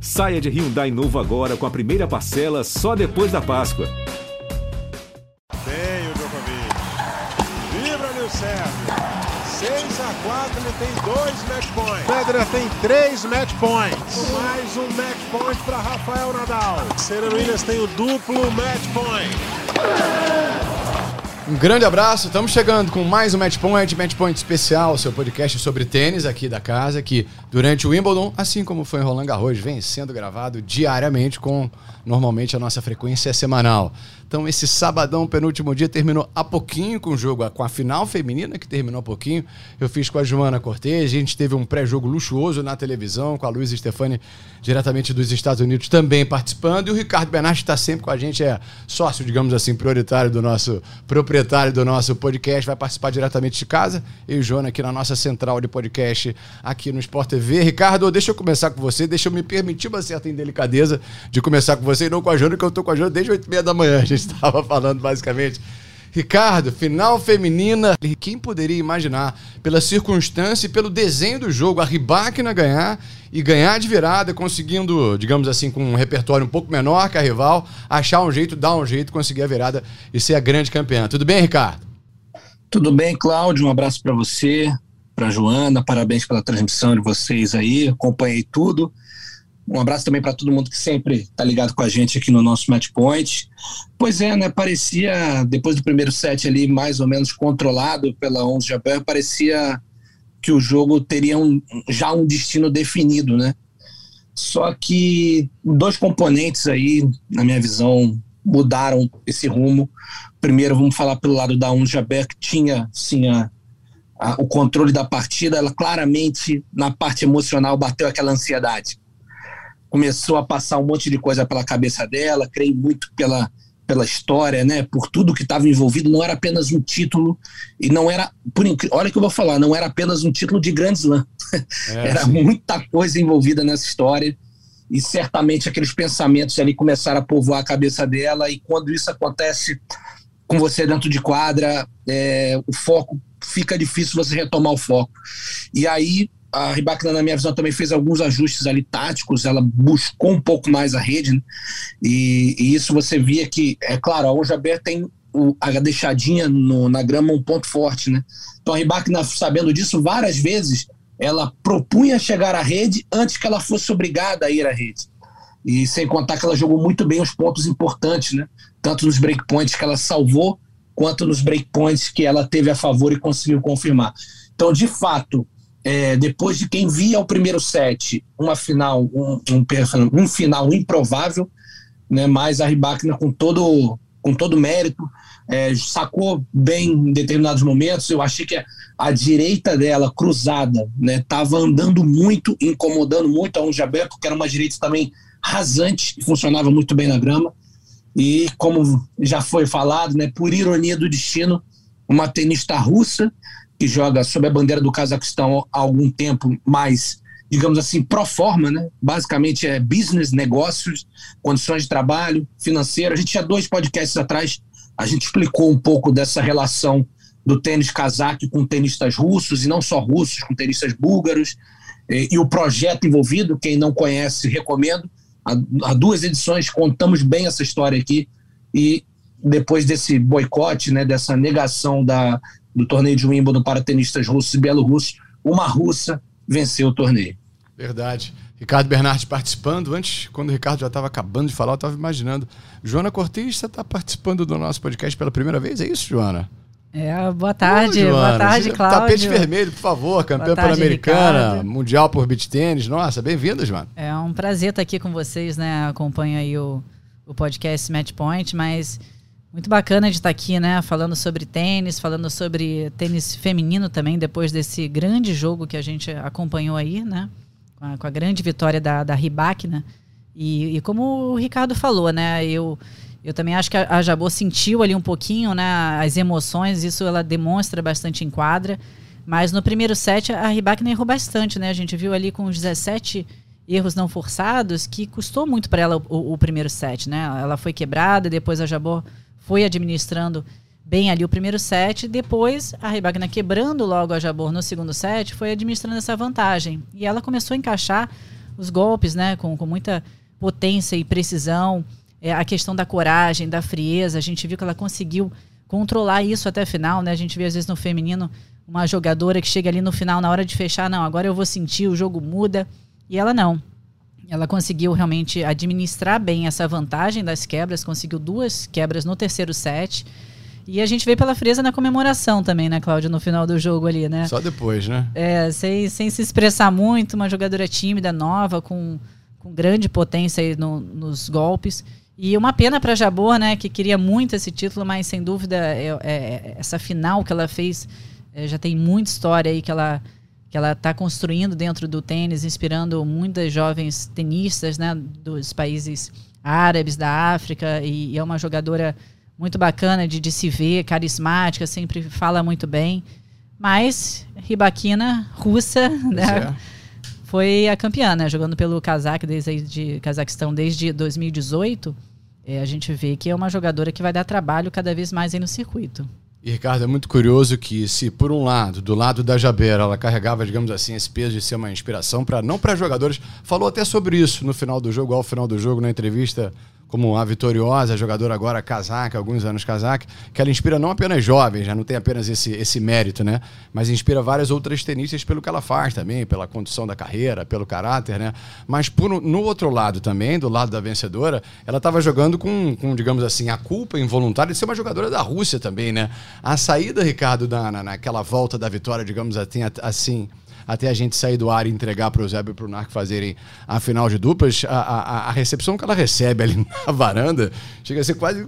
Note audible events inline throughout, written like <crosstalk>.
Saia de Hyundai novo agora com a primeira parcela só depois da Páscoa. Tem o Djokovic. Vibra ali o Sérgio. 6 a 4 ele tem dois match points. Federer tem três match points. Mais um match point para Rafael Nadal. Serena Williams tem o duplo match point. Um grande abraço, estamos chegando com mais um Match Point, Match Point especial, seu podcast sobre tênis aqui da casa, que durante o Wimbledon, assim como foi em Roland Garros, vem sendo gravado diariamente com, normalmente, a nossa frequência semanal. Então, esse sabadão, penúltimo dia, terminou há pouquinho com o jogo, com a final feminina, que terminou há pouquinho. Eu fiz com a Joana Cortez, a gente teve um pré-jogo luxuoso na televisão, com a Luísa Stefani, diretamente dos Estados Unidos, também participando. E o Ricardo Bernardi está sempre com a gente, é sócio, digamos assim, prioritário do nosso, proprietário do nosso podcast, vai participar diretamente de casa. Eu e o Joana aqui na nossa central de podcast, aqui no Sport TV. Ricardo, deixa eu começar com você, deixa eu me permitir uma certa indelicadeza de começar com você e não com a Joana, que eu tô com a Joana desde 8 e meia da manhã, gente estava falando basicamente. Ricardo, final feminina. Quem poderia imaginar, pela circunstância e pelo desenho do jogo, a Ribáquina ganhar e ganhar de virada, conseguindo, digamos assim, com um repertório um pouco menor que a rival, achar um jeito, dar um jeito, conseguir a virada e ser a grande campeã. Tudo bem, Ricardo? Tudo bem, Cláudio. Um abraço para você, para Joana. Parabéns pela transmissão de vocês aí. Acompanhei tudo. Um abraço também para todo mundo que sempre está ligado com a gente aqui no nosso Match Point. Pois é, né? Parecia, depois do primeiro set ali, mais ou menos controlado pela Onze Jabeur, parecia que o jogo teria um, já um destino definido, né? Só que dois componentes aí, na minha visão, mudaram esse rumo. Primeiro, vamos falar pelo lado da Onze Jabeur, que tinha, sim, a, o controle da partida. Ela claramente, na parte emocional, bateu aquela ansiedade começou a passar um monte de coisa pela cabeça dela, creio muito pela, pela história, né, por tudo que estava envolvido, não era apenas um título, e não era, por olha que eu vou falar, não era apenas um título de Grand Slam, é, <laughs> era sim. muita coisa envolvida nessa história, e certamente aqueles pensamentos ali começaram a povoar a cabeça dela, e quando isso acontece com você dentro de quadra, é, o foco fica difícil você retomar o foco. E aí a Ribacna, na minha visão, também fez alguns ajustes ali táticos, ela buscou um pouco mais a rede, né? e, e, isso você via que, é claro, a Ojabé tem o, a deixadinha no, na grama um ponto forte, né? Então a Ribacna, sabendo disso, várias vezes ela propunha chegar à rede antes que ela fosse obrigada a ir à rede. E sem contar que ela jogou muito bem os pontos importantes, né? Tanto nos breakpoints que ela salvou, quanto nos breakpoints que ela teve a favor e conseguiu confirmar. Então, de fato, é, depois de quem via o primeiro set, uma final, um, um, um final improvável, né, mas a Ribáquina com todo com todo mérito, é, sacou bem em determinados momentos. Eu achei que a, a direita dela, cruzada, estava né, andando muito, incomodando muito a Unjabé, porque era uma direita também rasante, funcionava muito bem na grama. E como já foi falado, né, por ironia do destino, uma tenista russa que joga sob a bandeira do Cazaquistão há algum tempo, mais, digamos assim, pro forma, né? Basicamente é business, negócios, condições de trabalho, financeiro. A gente tinha dois podcasts atrás, a gente explicou um pouco dessa relação do tênis cazaque com tenistas russos, e não só russos, com tenistas búlgaros, e, e o projeto envolvido, quem não conhece, recomendo. Há, há duas edições contamos bem essa história aqui, e depois desse boicote, né, dessa negação da, do torneio de Wimbledon para tenistas russos e bielorrussos, uma russa venceu o torneio. Verdade. Ricardo Bernardi participando. Antes, quando o Ricardo já estava acabando de falar, eu estava imaginando. Joana Cortez, está participando do nosso podcast pela primeira vez? É isso, Joana? É, boa tarde, Ô, boa tarde, Cláudio. Tapete vermelho, por favor, campeã pan-americana, mundial por beach tênis. Nossa, bem-vinda, Joana. É um prazer estar aqui com vocês, né? Acompanho aí o, o podcast Match Point, mas muito bacana de estar aqui, né? Falando sobre tênis, falando sobre tênis feminino também, depois desse grande jogo que a gente acompanhou aí, né? Com a, com a grande vitória da, da Ribac, né? E, e, como o Ricardo falou, né? Eu, eu também acho que a, a Jabô sentiu ali um pouquinho, né? As emoções, isso ela demonstra bastante em quadra. Mas no primeiro set, a Ribac errou bastante, né? A gente viu ali com os 17 erros não forçados que custou muito para ela o, o, primeiro set, né? Ela foi quebrada, depois a Jabô foi administrando bem ali o primeiro set. Depois, a Ribagna quebrando logo a Jabor no segundo set, foi administrando essa vantagem. E ela começou a encaixar os golpes, né, com, com muita potência e precisão, é, a questão da coragem, da frieza, a gente viu que ela conseguiu controlar isso até a final, né? A gente vê às vezes no feminino uma jogadora que chega ali no final, na hora de fechar, não, agora eu vou sentir, o jogo muda. E ela não. Ela conseguiu realmente administrar bem essa vantagem das quebras, conseguiu duas quebras no terceiro set. E a gente veio pela frieza na comemoração também, né, Cláudia, no final do jogo ali, né? Só depois, né? É, sem, sem se expressar muito, uma jogadora tímida, nova, com, com grande potência aí no, nos golpes. E uma pena para Jabor, né, que queria muito esse título, mas sem dúvida é, é, essa final que ela fez é, já tem muita história aí que ela que ela está construindo dentro do tênis, inspirando muitas jovens tenistas, né, dos países árabes, da África, e, e é uma jogadora muito bacana de, de se ver, carismática, sempre fala muito bem. Mas Ribaquina, russa, né, é. foi a campeã, né, jogando pelo Kazakh desde de Cazaquistão desde 2018. É, a gente vê que é uma jogadora que vai dar trabalho cada vez mais no circuito. E, Ricardo, é muito curioso que, se por um lado, do lado da Jabera, ela carregava, digamos assim, esse peso de ser uma inspiração para não para jogadores, falou até sobre isso no final do jogo, ao final do jogo, na entrevista como a vitoriosa jogadora agora casaca, alguns anos casaca, que ela inspira não apenas jovens, já não tem apenas esse, esse mérito, né? Mas inspira várias outras tenistas pelo que ela faz também, pela condução da carreira, pelo caráter, né? Mas por, no outro lado também, do lado da vencedora, ela estava jogando com, com, digamos assim, a culpa involuntária de ser uma jogadora da Rússia também, né? A saída, Ricardo, na, na, naquela volta da vitória, digamos assim, assim até a gente sair do ar e entregar para o Zé e para o Narco fazerem a final de duplas, a, a, a recepção que ela recebe ali <laughs> na varanda chega a ser quase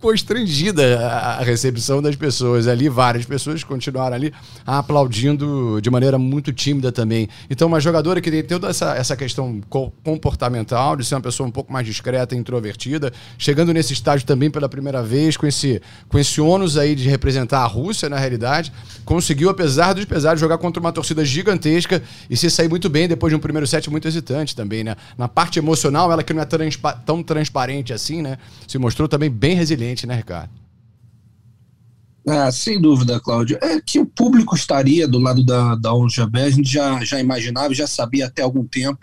constrangida a recepção das pessoas ali, várias pessoas continuaram ali aplaudindo de maneira muito tímida também. Então, uma jogadora que tem toda essa, essa questão comportamental, de ser uma pessoa um pouco mais discreta, introvertida, chegando nesse estágio também pela primeira vez, com esse, com esse ônus aí de representar a Rússia, na realidade, conseguiu, apesar dos pesares, jogar contra uma torcida gigantesca e se sair muito bem depois de um primeiro set muito hesitante também, né? Na parte emocional, ela que não é transpa tão transparente assim, né? Se mostrou também bem resiliente né, Ricardo? Ah, sem dúvida, Cláudio. É que o público estaria do lado da, da Onjabé, a gente já, já imaginava, já sabia até algum tempo.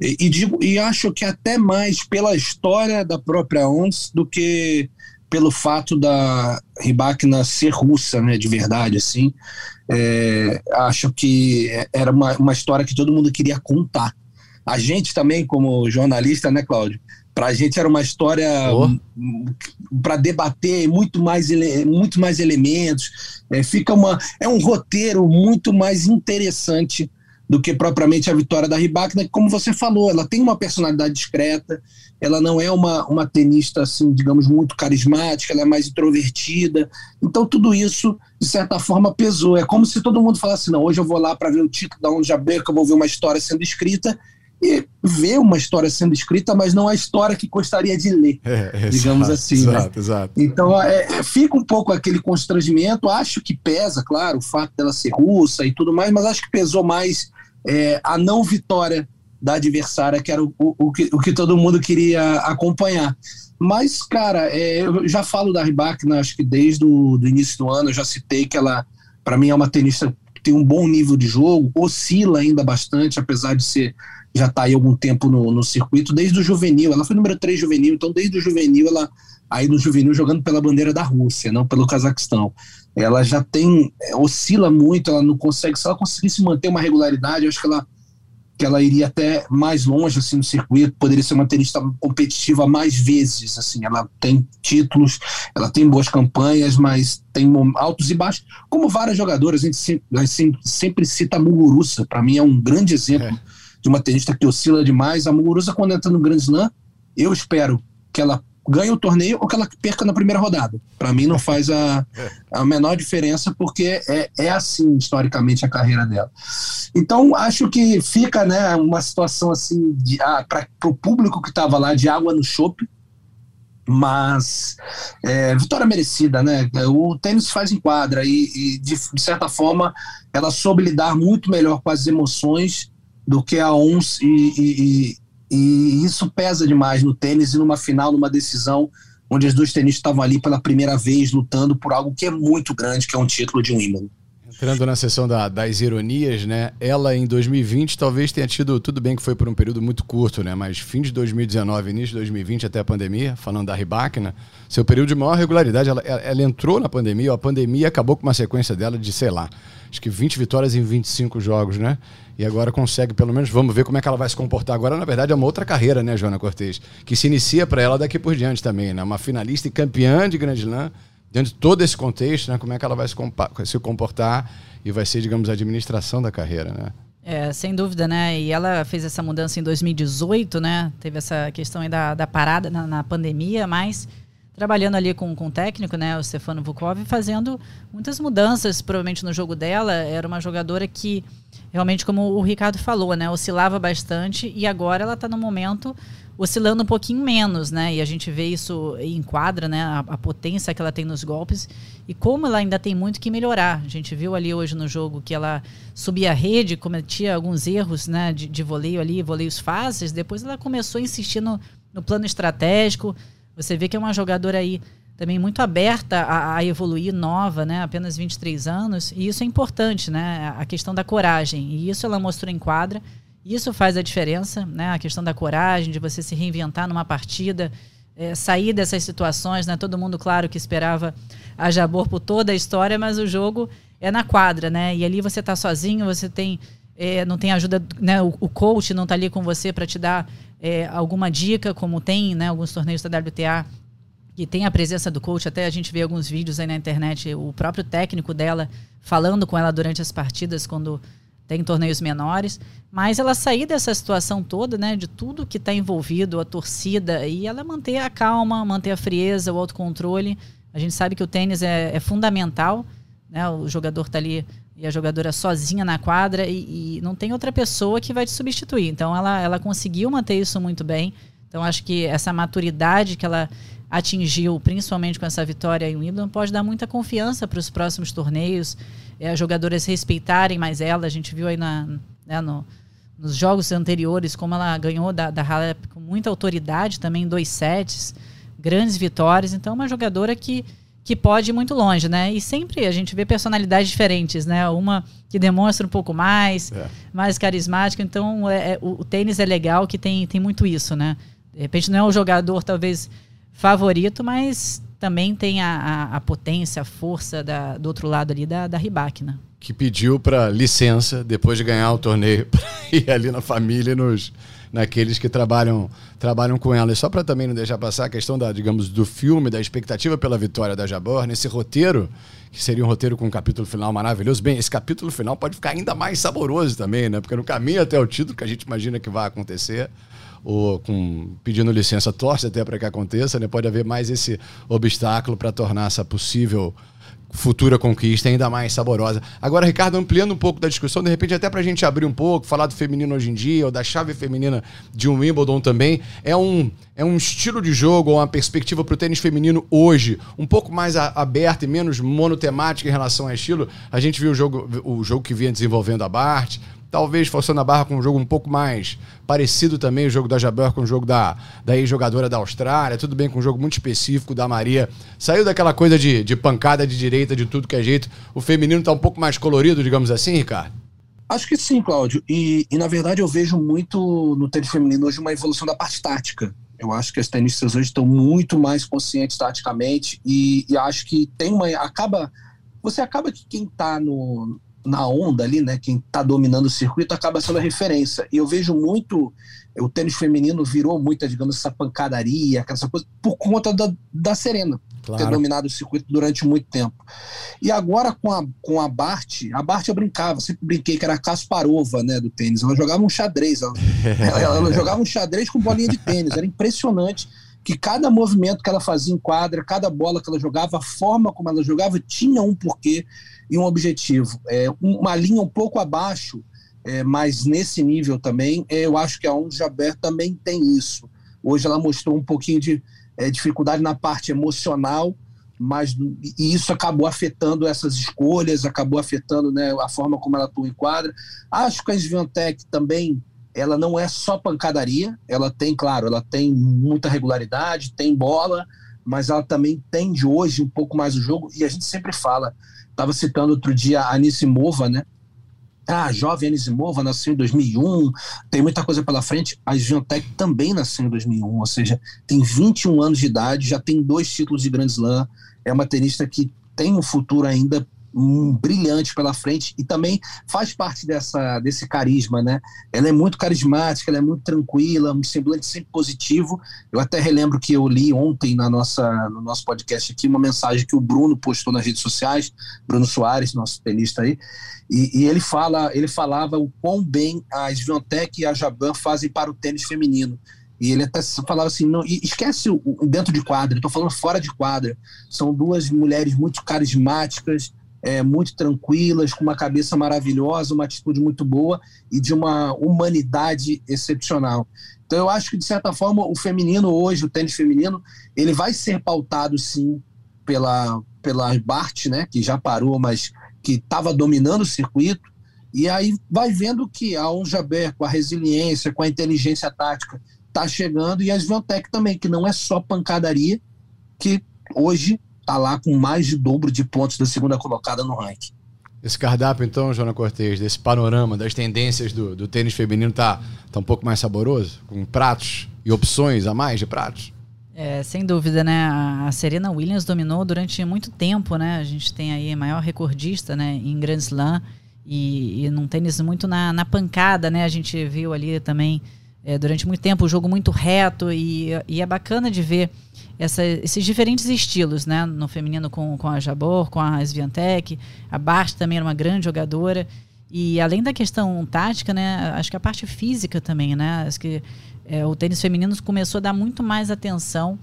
E, e, digo, e acho que até mais pela história da própria ONS do que pelo fato da Ribakina ser russa, né, de verdade, assim. É, acho que era uma, uma história que todo mundo queria contar. A gente também, como jornalista, né, Cláudio? Para a gente era uma história oh. para debater muito mais, muito mais elementos. É, fica uma, é um roteiro muito mais interessante do que propriamente a vitória da Ribakina, que, como você falou, ela tem uma personalidade discreta, ela não é uma, uma tenista, assim, digamos, muito carismática, ela é mais introvertida. Então, tudo isso, de certa forma, pesou. É como se todo mundo falasse: não, hoje eu vou lá para ver o título da Onde Jabeca, eu vou ver uma história sendo escrita, e ver uma história sendo escrita, mas não a história que gostaria de ler, é, digamos exato, assim. Exato, né? exato. Então é, é, fica um pouco aquele constrangimento. Acho que pesa, claro, o fato dela ser russa e tudo mais, mas acho que pesou mais é, a não vitória da adversária, que era o, o, o, que, o que todo mundo queria acompanhar. Mas, cara, é, eu já falo da Ribakina, acho que desde o do início do ano, eu já citei que ela, para mim, é uma tenista que tem um bom nível de jogo, oscila ainda bastante, apesar de ser já está aí algum tempo no, no circuito, desde o juvenil. Ela foi número 3 juvenil, então desde o juvenil ela aí no juvenil jogando pela bandeira da Rússia, não pelo Cazaquistão. Ela já tem é, oscila muito, ela não consegue, se ela conseguisse manter uma regularidade, eu acho que ela que ela iria até mais longe assim no circuito, poderia ser uma tenista competitiva mais vezes, assim, ela tem títulos, ela tem boas campanhas, mas tem altos e baixos, como várias jogadoras, a gente sempre, sempre cita a Muguruza, para mim é um grande exemplo é de uma tenista que oscila demais. A Muguruza, quando entra no Grand Slam, eu espero que ela ganhe o torneio ou que ela perca na primeira rodada. Para mim não faz a, a menor diferença, porque é, é assim, historicamente, a carreira dela. Então, acho que fica né, uma situação assim, ah, para o público que estava lá, de água no chope, mas é, vitória merecida, né? O tênis faz em quadra e, e de, de, certa forma, ela soube lidar muito melhor com as emoções do que a ONS e, e, e, isso pesa demais no tênis e numa final, numa decisão onde as duas tenistas estavam ali pela primeira vez lutando por algo que é muito grande, que é um título de Wimbledon. Entrando na sessão da, das ironias, né? Ela em 2020 talvez tenha tido, tudo bem que foi por um período muito curto, né? Mas fim de 2019, início de 2020 até a pandemia, falando da Ribac, né? Seu período de maior regularidade, ela, ela entrou na pandemia, a pandemia acabou com uma sequência dela de, sei lá, acho que 20 vitórias em 25 jogos, né? E agora consegue, pelo menos, vamos ver como é que ela vai se comportar. Agora, na verdade, é uma outra carreira, né, Joana Cortez? Que se inicia para ela daqui por diante também, né? Uma finalista e campeã de Grand Slam dentro de todo esse contexto, né, como é que ela vai se, comportar e vai ser, digamos, a administração da carreira, né? É, sem dúvida, né? E ela fez essa mudança em 2018, né? Teve essa questão aí da, da parada na, na pandemia, mas trabalhando ali com, com o técnico, né, o Stefano Vukov, fazendo muitas mudanças, provavelmente no jogo dela. Era uma jogadora que realmente, como o Ricardo falou, né, oscilava bastante e agora ela está no momento oscilando um pouquinho menos, né? E a gente vê isso em quadra, né? A, a, potência que ela tem nos golpes e como ela ainda tem muito que melhorar. A gente viu ali hoje no jogo que ela subia a rede, cometia alguns erros, né? De, de voleio ali, voleios fáceis. Depois ela começou a insistir no, no plano estratégico. Você vê que é uma jogadora aí também muito aberta a, a, evoluir, nova, né? Apenas 23 anos. E isso é importante, né? A questão da coragem. E isso ela mostrou em quadra. Isso faz a diferença, né? A questão da coragem, de você se reinventar numa partida, é, sair dessas situações, né? Todo mundo, claro, que esperava a Jabor por toda a história, mas o jogo é na quadra, né? E ali você está sozinho, você tem é, não tem ajuda, né? O, o coach não está ali com você para te dar é, alguma dica, como tem, né? Alguns torneios da WTA que tem a presença do coach, até a gente vê alguns vídeos aí na internet, o próprio técnico dela falando com ela durante as partidas, quando tem torneios menores, mas ela sair dessa situação toda, né, de tudo que está envolvido, a torcida, e ela manter a calma, manter a frieza, o autocontrole. A gente sabe que o tênis é, é fundamental, né, o jogador está ali e a jogadora sozinha na quadra e, e, não tem outra pessoa que vai te substituir. Então ela, ela conseguiu manter isso muito bem. Então acho que essa maturidade que ela atingiu, principalmente com essa vitória em Wimbledon, pode dar muita confiança para os próximos torneios é, as jogadoras respeitarem mais ela. A gente viu aí na, né, no, nos jogos anteriores como ela ganhou da, da Halep com muita autoridade também, dois sets, grandes vitórias. Então, é uma jogadora que, que pode ir muito longe, né? E sempre a gente vê personalidades diferentes, né? Uma que demonstra um pouco mais, é. mais carismática. Então, é, é, o, o, tênis é legal que tem, tem muito isso, né? De repente não é o jogador, talvez, favorito, mas também tem a, a, a potência, a força da, do outro lado ali da, da né? Que pediu para licença depois de ganhar o torneio <laughs> para ir ali na família nos naqueles que trabalham trabalham com ela. E só para também não deixar passar a questão da, digamos, do filme, da expectativa pela vitória da Jabor, nesse roteiro, que seria um roteiro com um capítulo final maravilhoso. Bem, esse capítulo final pode ficar ainda mais saboroso também, né? Porque no caminho até o título que a gente imagina que vai acontecer, ou com pedindo licença, torce até para que aconteça, né? Pode haver mais esse obstáculo para tornar essa possível futura conquista ainda mais saborosa. Agora, Ricardo, ampliando um pouco da discussão, de repente até para a gente abrir um pouco, falar do feminino hoje em dia, ou da chave feminina de um Wimbledon também, é um, é um estilo de jogo, uma perspectiva para o tênis feminino hoje, um pouco mais aberta e menos monotemática em relação ao estilo. A gente viu o jogo, o jogo que vinha desenvolvendo a Bart, talvez forçando a barra com um jogo um pouco mais parecido também, o jogo da Jabeur com o jogo da, da ex-jogadora da Austrália, tudo bem com um jogo muito específico da Maria. Saiu daquela coisa de, de pancada de direita, de tudo que é jeito. O feminino está um pouco mais colorido, digamos assim, Ricardo? Acho que sim, Cláudio. E, e na verdade eu vejo muito no tênis feminino hoje uma evolução da parte tática. Eu acho que as tenistas hoje estão muito mais conscientes taticamente e, e acho que tem uma. acaba Você acaba que quem está no, na onda ali, né? Quem está dominando o circuito acaba sendo a referência. E eu vejo muito o tênis feminino virou muita, digamos, essa pancadaria, aquela coisa, por conta da, da Serena claro. ter dominado o circuito durante muito tempo. E agora com a, com a Bart, a Bart eu brincava, sempre brinquei que era a Kasparova, né, do tênis. Ela jogava um xadrez, ela, ela, ela <laughs> jogava um xadrez com bolinha de tênis, era impressionante que cada movimento que ela fazia em quadra, cada bola que ela jogava, a forma como ela jogava tinha um porquê e um objetivo. É, uma linha um pouco abaixo, é, mas nesse nível também, é, eu acho que a Onda Jaber também tem isso. Hoje ela mostrou um pouquinho de é, dificuldade na parte emocional, mas e isso acabou afetando essas escolhas, acabou afetando né, a forma como ela atua em quadra. Acho que a Sviantec também ela não é só pancadaria, ela tem, claro, ela tem muita regularidade, tem bola, mas ela também entende hoje um pouco mais o jogo, e a gente sempre fala, estava citando outro dia a Anisimova, né? Ah, jovem Anisimova nasceu em 2001, tem muita coisa pela frente. A Sviantec também nasceu em 2001, ou seja, tem 21 anos de idade, já tem dois títulos de Grand Slam, é uma tenista que tem um futuro ainda um brilhante pela frente e também faz parte dessa, desse carisma, né? Ela é muito carismática, ela é muito tranquila, um semblante sempre positivo. Eu até relembro que eu li ontem na nossa, no nosso podcast aqui uma mensagem que o Bruno postou nas redes sociais, Bruno Soares, nosso tenista aí, e, e ele fala, ele falava o quão bem a Sviontech e a Jaban fazem para o tênis feminino. E ele até falava assim: não, esquece o, dentro de quadra, estou falando fora de quadra. São duas mulheres muito carismáticas, é, muito tranquilas, com uma cabeça maravilhosa, uma atitude muito boa e de uma humanidade excepcional. Então eu acho que, de certa forma, o feminino hoje, o tênis feminino, ele vai ser pautado sim pela, pela Bart, né, que já parou, mas que estava dominando o circuito, e aí vai vendo que a Onjaber, com a resiliência, com a inteligência tática, está chegando, e a Svantec também, que não é só pancadaria, que hoje está lá com mais de dobro de pontos da segunda colocada no ranking. Esse cardápio, então, Jona Cortez, desse panorama das tendências do, do tênis feminino, tá, tá um pouco mais saboroso? Com pratos e opções a mais de pratos? É, sem dúvida, né? A Serena Williams dominou durante muito tempo, né? A gente tem aí a maior recordista né, em Grand Slam e, e num tênis muito na, na pancada, né? A gente viu ali também é, durante muito tempo o jogo muito reto e, e é bacana de ver essa, esses diferentes estilos, né? No feminino com, com a Jabor, com a Sviantec, a Bart também era uma grande jogadora. E além da questão tática, né? Acho que a parte física também, né? Acho que é, o tênis feminino começou a dar muito mais atenção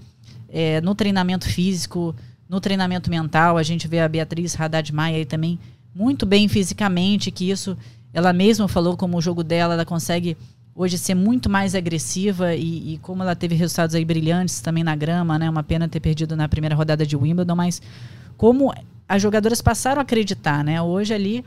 é, no treinamento físico, no treinamento mental. A gente vê a Beatriz Haddad Maia aí também muito bem fisicamente, que isso ela mesma falou como o jogo dela, ela consegue hoje ser muito mais agressiva e, e, como ela teve resultados aí brilhantes também na grama, né? Uma pena ter perdido na primeira rodada de Wimbledon, mas como as jogadoras passaram a acreditar, né? Hoje ali,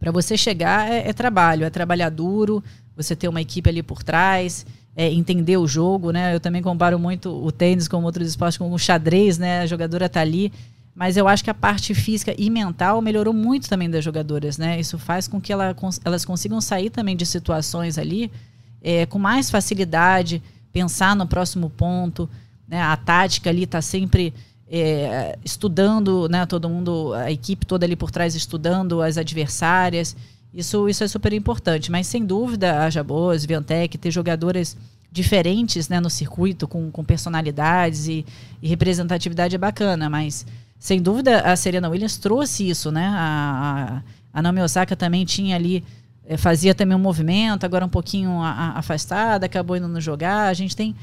para você chegar é, é, trabalho, é trabalhar duro, você ter uma equipe ali por trás, é, entender o jogo, né? Eu também comparo muito o tênis com outros esportes, com o xadrez, né? A jogadora tá ali mas eu acho que a parte física e mental melhorou muito também das jogadoras, né? Isso faz com que ela, elas consigam sair também de situações ali é, com mais facilidade, pensar no próximo ponto, né? A tática ali está sempre é, estudando, né? Todo mundo, a equipe toda ali por trás estudando as adversárias. Isso, isso é super importante. Mas sem dúvida, a Jabos, Viantec, ter jogadoras diferentes né, no circuito, com, com personalidades e, e representatividade é bacana, mas sem dúvida, a Serena Williams trouxe isso, né? A, a, a Naomi Osaka também tinha ali, eh, fazia também um movimento, agora um pouquinho a, a, afastada, acabou indo no jogar. A gente tem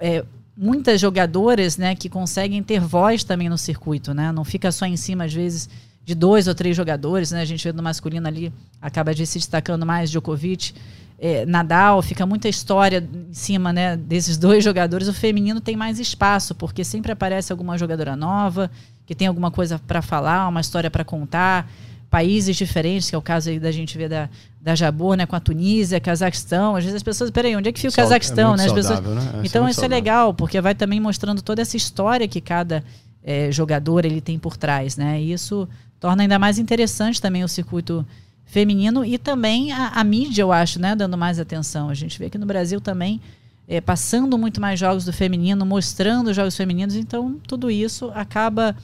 é, muitas jogadoras, né, que conseguem ter voz também no circuito, né? Não fica só em cima, às vezes, de dois ou três jogadores, né? A gente vê no masculino ali, acaba de se destacando mais Djokovic, é, Nadal, fica muita história em cima né, desses dois <laughs> jogadores. O feminino tem mais espaço, porque sempre aparece alguma jogadora nova, que tem alguma coisa para falar, uma história para contar, países diferentes, que é o caso aí da gente ver da, da Jabor, né, com a Tunísia, Cazaquistão. Às vezes as pessoas, peraí, onde é que fica o Cazaquistão, é né? As pessoas... né? Então isso é legal, porque vai também mostrando toda essa história que cada é, jogador ele tem por trás, né? E isso torna ainda mais interessante também o circuito feminino e também a, a mídia, eu acho, né, dando mais atenção. A gente vê que no Brasil também é, passando muito mais jogos do feminino, mostrando os jogos femininos, então tudo isso acaba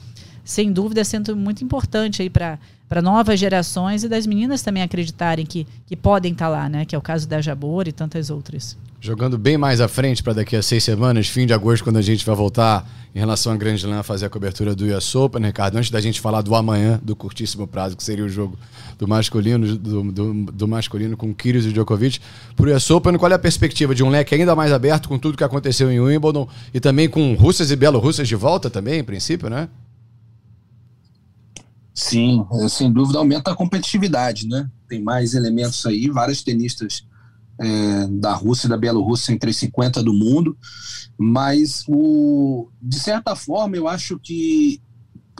sem dúvida sendo muito importante aí para para novas gerações e das meninas também acreditarem que, que podem estar tá lá, né? Que é o caso da Jabor e tantas outras. Jogando bem mais à frente para daqui a seis semanas, fim de agosto, quando a gente vai voltar em relação a Grande Slam fazer a cobertura do US Open, Ricardo, antes da gente falar do amanhã, do curtíssimo prazo, que seria o jogo do masculino, do, do, do masculino com Kyrgios e Djokovic, para o US Open, qual é a perspectiva de um leque ainda mais aberto com tudo que aconteceu em Wimbledon e também com russas e bielorrussas de volta também, em princípio, né? Sim, é, sem dúvida aumenta a competitividade, né? Tem mais elementos aí, vários tenistas é, da Rússia e da Bielorrússia entre os 50 do mundo, mas o, de certa forma eu acho que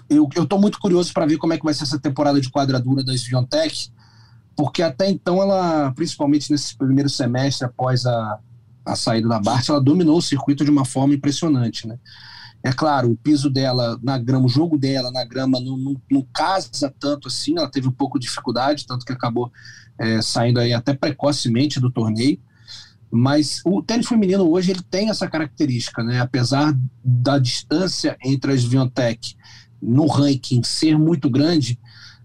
eu estou muito curioso para ver como é que vai ser essa temporada de quadradura da Sviontech, porque até então ela, principalmente nesse primeiro semestre após a, a saída da Bart, ela dominou o circuito de uma forma impressionante, né? É claro, o piso dela na grama, o jogo dela na grama não, não, não casa tanto assim, ela teve um pouco de dificuldade, tanto que acabou é, saindo aí até precocemente do torneio. Mas o tênis feminino hoje ele tem essa característica, né? Apesar da distância entre as Viontech no ranking ser muito grande,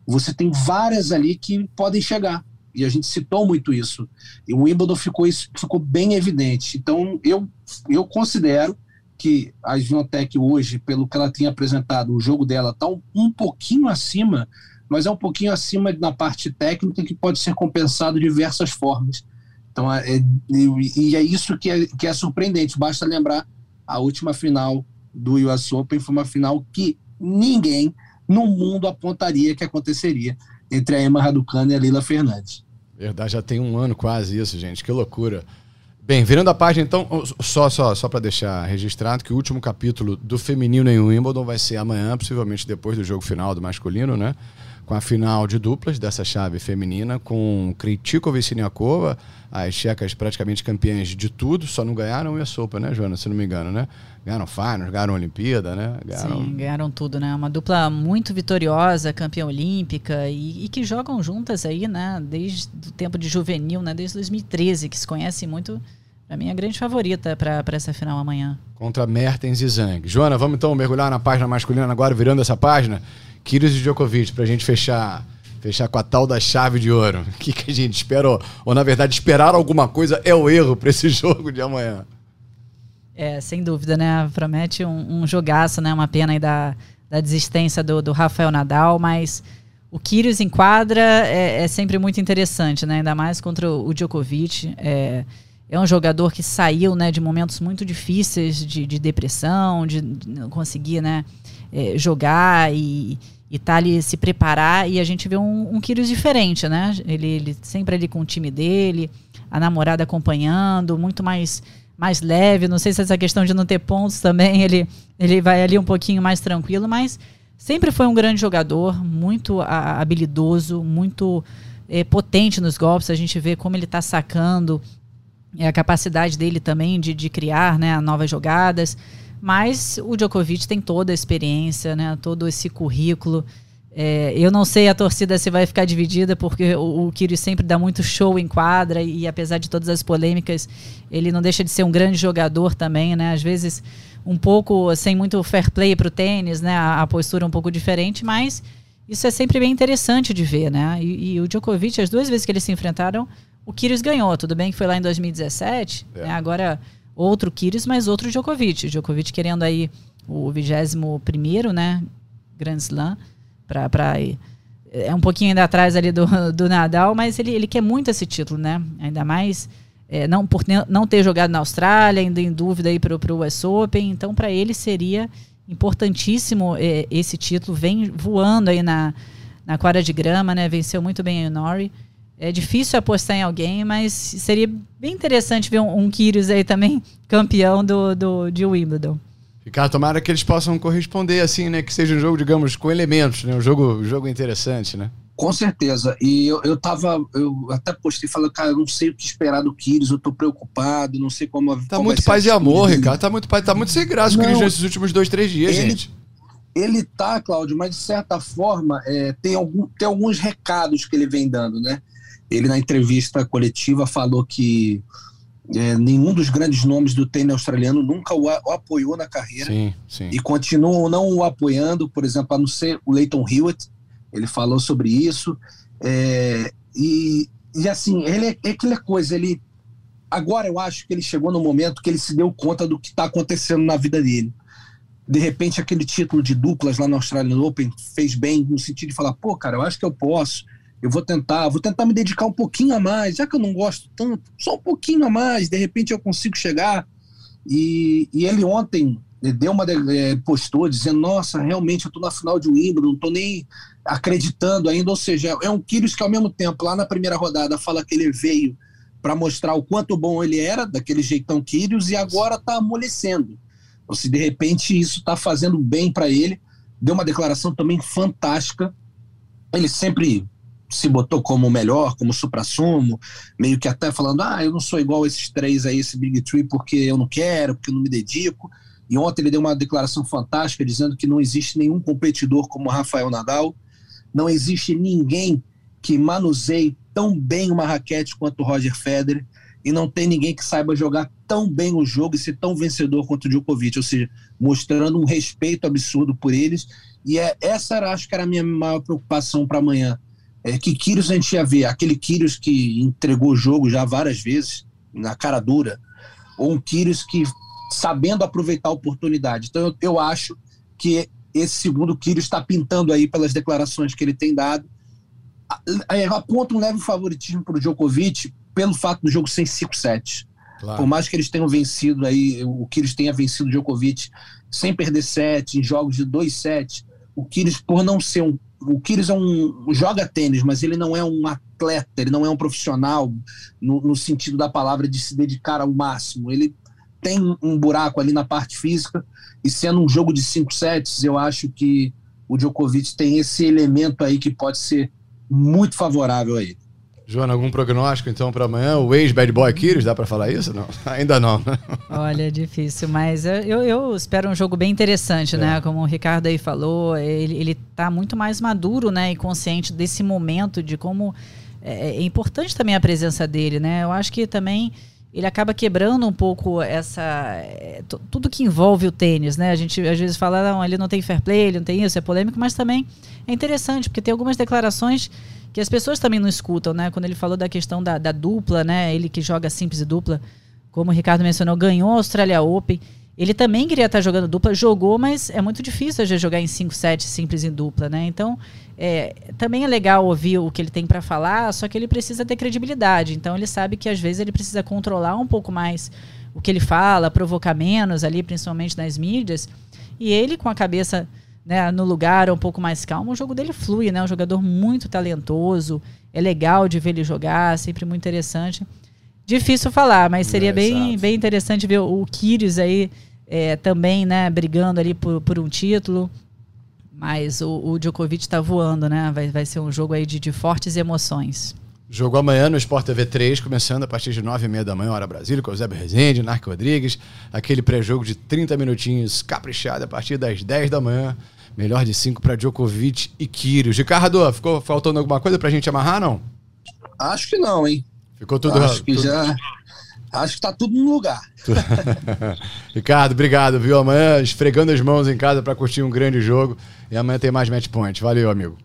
você tem várias ali que podem chegar. E a gente citou muito isso. E o Wimbledon ficou, isso ficou bem evidente. Então, eu, eu considero que a Viontech hoje, pelo que ela tinha apresentado, o jogo dela está um, um, pouquinho acima, mas é um pouquinho acima na parte técnica que pode ser compensado de diversas formas. Então, é, é, e é isso que é, que é surpreendente. Basta lembrar a última final do US Open foi uma final que ninguém no mundo apontaria que aconteceria entre a Emma Raducanu e a Lila Fernandes. Verdade, já tem um ano quase isso, gente. Que loucura. Bem, virando a página, então, só, só, só para deixar registrado que o último capítulo do feminino em Wimbledon vai ser amanhã, possivelmente depois do jogo final do masculino, né? Com a final de duplas dessa chave feminina, com Kritikova e as checas praticamente campeãs de tudo, só não ganharam a sopa, né, Joana? Se não me engano, né? Ganharam Finals, ganharam Olimpíada, né? Ganharam... Sim, ganharam tudo, né? Uma dupla muito vitoriosa, campeã olímpica e, e, que jogam juntas aí, né? Desde o tempo de juvenil, né? Desde 2013, que se conhecem muito Pra mim, é a grande favorita para essa final amanhã. Contra Mertens e Zhang. Joana, vamos então mergulhar na página masculina agora, virando essa página. Kyrgios e Djokovic, pra gente fechar fechar com a tal da chave de ouro. <laughs> O que, que a gente esperou? Ou, na verdade, esperar alguma coisa é o erro para esse <laughs> jogo de amanhã? É, sem dúvida, né? Promete um, um jogaço, né? Uma pena aí da, da desistência do, do Rafael Nadal, mas o Kyrgios em quadra é, é, sempre muito interessante, né? Ainda mais contra o Djokovic. É, é um jogador que saiu né, de momentos muito difíceis de, de depressão, de, não conseguir né, é, jogar e estar tá ali se preparar. E a gente vê um, um Kyrgios diferente, né? Ele, ele sempre ali com o time dele, a namorada acompanhando, muito mais mais leve. Não sei se essa questão de não ter pontos também, ele, ele vai ali um pouquinho mais tranquilo, mas sempre foi um grande jogador, muito a, habilidoso, muito é, potente nos golpes. A gente vê como ele está sacando é a capacidade dele também de, de criar né, novas jogadas. Mas o Djokovic tem toda a experiência, né, todo esse currículo. É, eu não sei a torcida se vai ficar dividida, porque o, o Kyrgios sempre dá muito show em quadra e, apesar de todas as polêmicas, ele não deixa de ser um grande jogador também, né? Às vezes um pouco sem muito fair play para o tênis, né? A, a, postura um pouco diferente, mas isso é sempre bem interessante de ver, né? E, e o Djokovic, as duas vezes que eles se enfrentaram, o Kyrgios ganhou, tudo bem que foi lá em 2017, é. né? agora outro Kyrgios, mas outro Djokovic. Djokovic querendo aí o 21 né, Grand Slam, para é um pouquinho ainda atrás ali do, do Nadal, mas ele, ele quer muito esse título, né? Ainda mais é, não por não ter jogado na Austrália, ainda em dúvida aí para o US Open, então para ele seria importantíssimo é, esse título, vem voando aí na, na quadra de grama, né? Venceu muito bem o Nori. É difícil apostar em alguém, mas seria bem interessante ver um, um Kyrgios aí também <laughs> campeão do, do, de Wimbledon. Ricardo, tomara que eles possam corresponder assim, né? Que seja um jogo, digamos, com elementos, né? Um jogo, um jogo interessante, né? Com certeza. E eu, eu tava, eu até postei falando, cara, eu não sei o que esperar do Kyrgios, eu tô preocupado, não sei como. Tá muito paz e amor, dele. Ricardo. Tá muito, tá muito sem graça o Kyrgios nesses últimos dois, três dias, ele, gente. Ele tá, Cláudio, mas de certa forma é, tem, algum, tem alguns recados que ele vem dando, né? Ele, na entrevista coletiva, falou que é, nenhum dos grandes nomes do tênis australiano nunca o, o apoiou na carreira sim, sim. e continuam não o apoiando, por exemplo, a não ser o Leighton Hewitt, ele falou sobre isso. É, e, e assim, ele é, é aquela coisa, ele. Agora eu acho que ele chegou no momento que ele se deu conta do que está acontecendo na vida dele. De repente, aquele título de duplas lá no Australian Open fez bem, no sentido de falar, pô, cara, eu acho que eu posso eu vou tentar, vou tentar me dedicar um pouquinho a mais, já que eu não gosto tanto, só um pouquinho a mais, de repente eu consigo chegar. E, e ele ontem deu uma é, postou dizendo, nossa, realmente eu estou na final de Wimbledon, não estou nem acreditando ainda, ou seja, é um Kyrgios que ao mesmo tempo, lá na primeira rodada, fala que ele veio para mostrar o quanto bom ele era, daquele jeitão Kyrgios, e agora está amolecendo. Ou se de repente isso está fazendo bem para ele, deu uma declaração também fantástica, ele sempre se botou como melhor, como supra-sumo, meio que até falando, ah, eu não sou igual a esses três aí, esse Big Tree, porque eu não quero, porque eu não me dedico. E ontem ele deu uma declaração fantástica dizendo que não existe nenhum competidor como Rafael Nadal, não existe ninguém que manuseie tão bem uma raquete quanto o Roger Federer e não tem ninguém que saiba jogar tão bem o jogo e ser tão vencedor quanto o Djokovic, ou seja, mostrando um respeito absurdo por eles. E é, essa era, acho que era a minha maior preocupação para amanhã. É, que Kyrgios a gente ia ver? Aquele Kyrgios que entregou o jogo já várias vezes, na cara dura, ou um Kyrgios que sabendo aproveitar a oportunidade. Então eu, eu acho que esse segundo Kyrgios está pintando aí pelas declarações que ele tem dado. Aponta um leve favoritismo para o Djokovic pelo fato do jogo ser 5-7. Claro. Por mais que eles tenham vencido aí, o Kyrgios tenha vencido o Djokovic sem perder sete, em jogos de 2-7, o Kyrgios, por não ser um. O Kyrgios é um, joga tênis, mas ele não é um atleta, ele não é um profissional no, no sentido da palavra de se dedicar ao máximo. Ele tem um buraco ali na parte física, e sendo um jogo de 5 sets, eu acho que o Djokovic tem esse elemento aí que pode ser muito favorável a ele. Joana, algum prognóstico então para amanhã? O ex-Bad Boy Kyrgios, dá para falar isso? Não, <laughs> ainda não. Né? Olha, é difícil, mas eu, eu espero um jogo bem interessante, né? é. né? Como o Ricardo aí falou, ele, ele tá muito mais maduro, né? E consciente desse momento, de como é, é importante também a presença dele, né? Eu acho que também ele acaba quebrando um pouco essa é, tudo que envolve o tênis, né? A gente às vezes fala, não, ele não tem fair play, ele não tem isso, é polêmico, mas também é interessante, porque tem algumas declarações que as pessoas também não escutam, né? Quando ele falou da questão da, da dupla, né? Ele que joga simples e dupla, como o Ricardo mencionou, ganhou a Australia Open. Ele também queria estar jogando dupla, jogou, mas é muito difícil às vezes, jogar em 5 7 simples em dupla, né? Então, é, também é legal ouvir o que ele tem para falar, só que ele precisa ter credibilidade. Então, ele sabe que às vezes ele precisa controlar um pouco mais o que ele fala, provocar menos ali, principalmente nas mídias. E ele, com a cabeça né, no lugar um pouco mais calmo, o jogo dele flui, né? Um jogador muito talentoso, é legal de ver ele jogar, sempre muito interessante. Difícil falar, mas seria é, bem, bem interessante ver o, o Kyrgios aí é, também, né, brigando ali por, por um título. Mas o, o Djokovic está voando, né? Vai, vai ser um jogo aí de, de fortes emoções. Jogo amanhã no Sport TV 3, começando a partir de 9h30 da manhã, hora Brasília, com o Zé Rezende, Narco Rodrigues. Aquele pré-jogo de 30 minutinhos caprichado a partir das 10 da manhã. Melhor de cinco para Djokovic e Kyrgios. Ricardo, ficou faltando alguma coisa para a gente amarrar, não? Acho que não, hein? Ficou tudo... Acho que tudo... já... Acho que tá tudo no lugar. <laughs> Ricardo, obrigado, viu? Amanhã esfregando as mãos em casa para curtir um grande jogo. E amanhã tem mais match point. Valeu, amigo.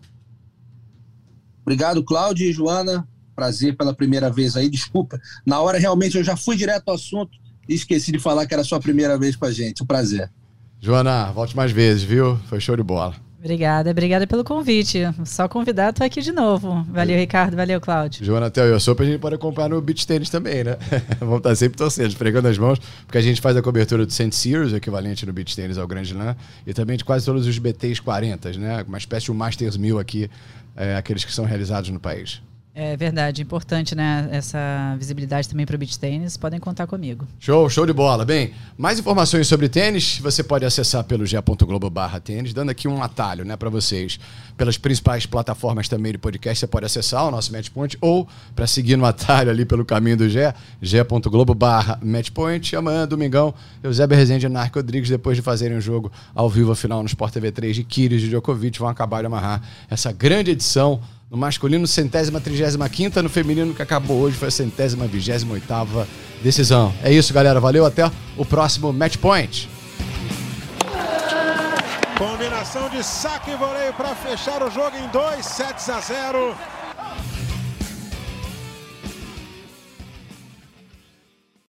Obrigado, Cláudio e Joana. Prazer pela primeira vez aí. Desculpa. Na hora realmente eu já fui direto ao assunto e esqueci de falar que era a sua primeira vez com a gente. Um prazer. Joana, volte mais vezes, viu? Foi show de bola. Obrigada, obrigada pelo convite. Só convidar, tô aqui de novo. Valeu, Ricardo, valeu, Cláudio. Joana Theo e Sopa a gente pode acompanhar no Beach Tennis também, né? <laughs> Vamos estar sempre torcendo, esfregando as mãos, porque a gente faz a cobertura do. Sears, o equivalente no Beach Tennis ao Grande Slam, e também de quase todos os BTs 40, né? Uma espécie de um Masters 1000 aqui, é, aqueles que são realizados no país. É verdade, importante, né? Essa visibilidade também para o beach tênis. Podem contar comigo. Show, show de bola. Bem, mais informações sobre tênis você pode acessar pelo ge.globo barra tênis, dando aqui um atalho, né, para vocês. Pelas principais plataformas também de podcast, você pode acessar o nosso Matchpoint ou para seguir no atalho ali pelo caminho do Ge, ge.globo barra Matchpoint. E amanhã, domingão, Eusébio Rezende e Narco Rodrigues, depois de fazerem um jogo ao vivo, afinal, no Sport TV 3 de Kyrgios e Djokovic, vão acabar de amarrar essa grande edição no masculino, centésima, trigésima quinta. No feminino, que acabou hoje, foi a centésima, vigésima oitava decisão. É isso, galera. Valeu. Até o próximo Match Point. Combinação de saque e voleio para fechar o jogo em 2 sets a 0.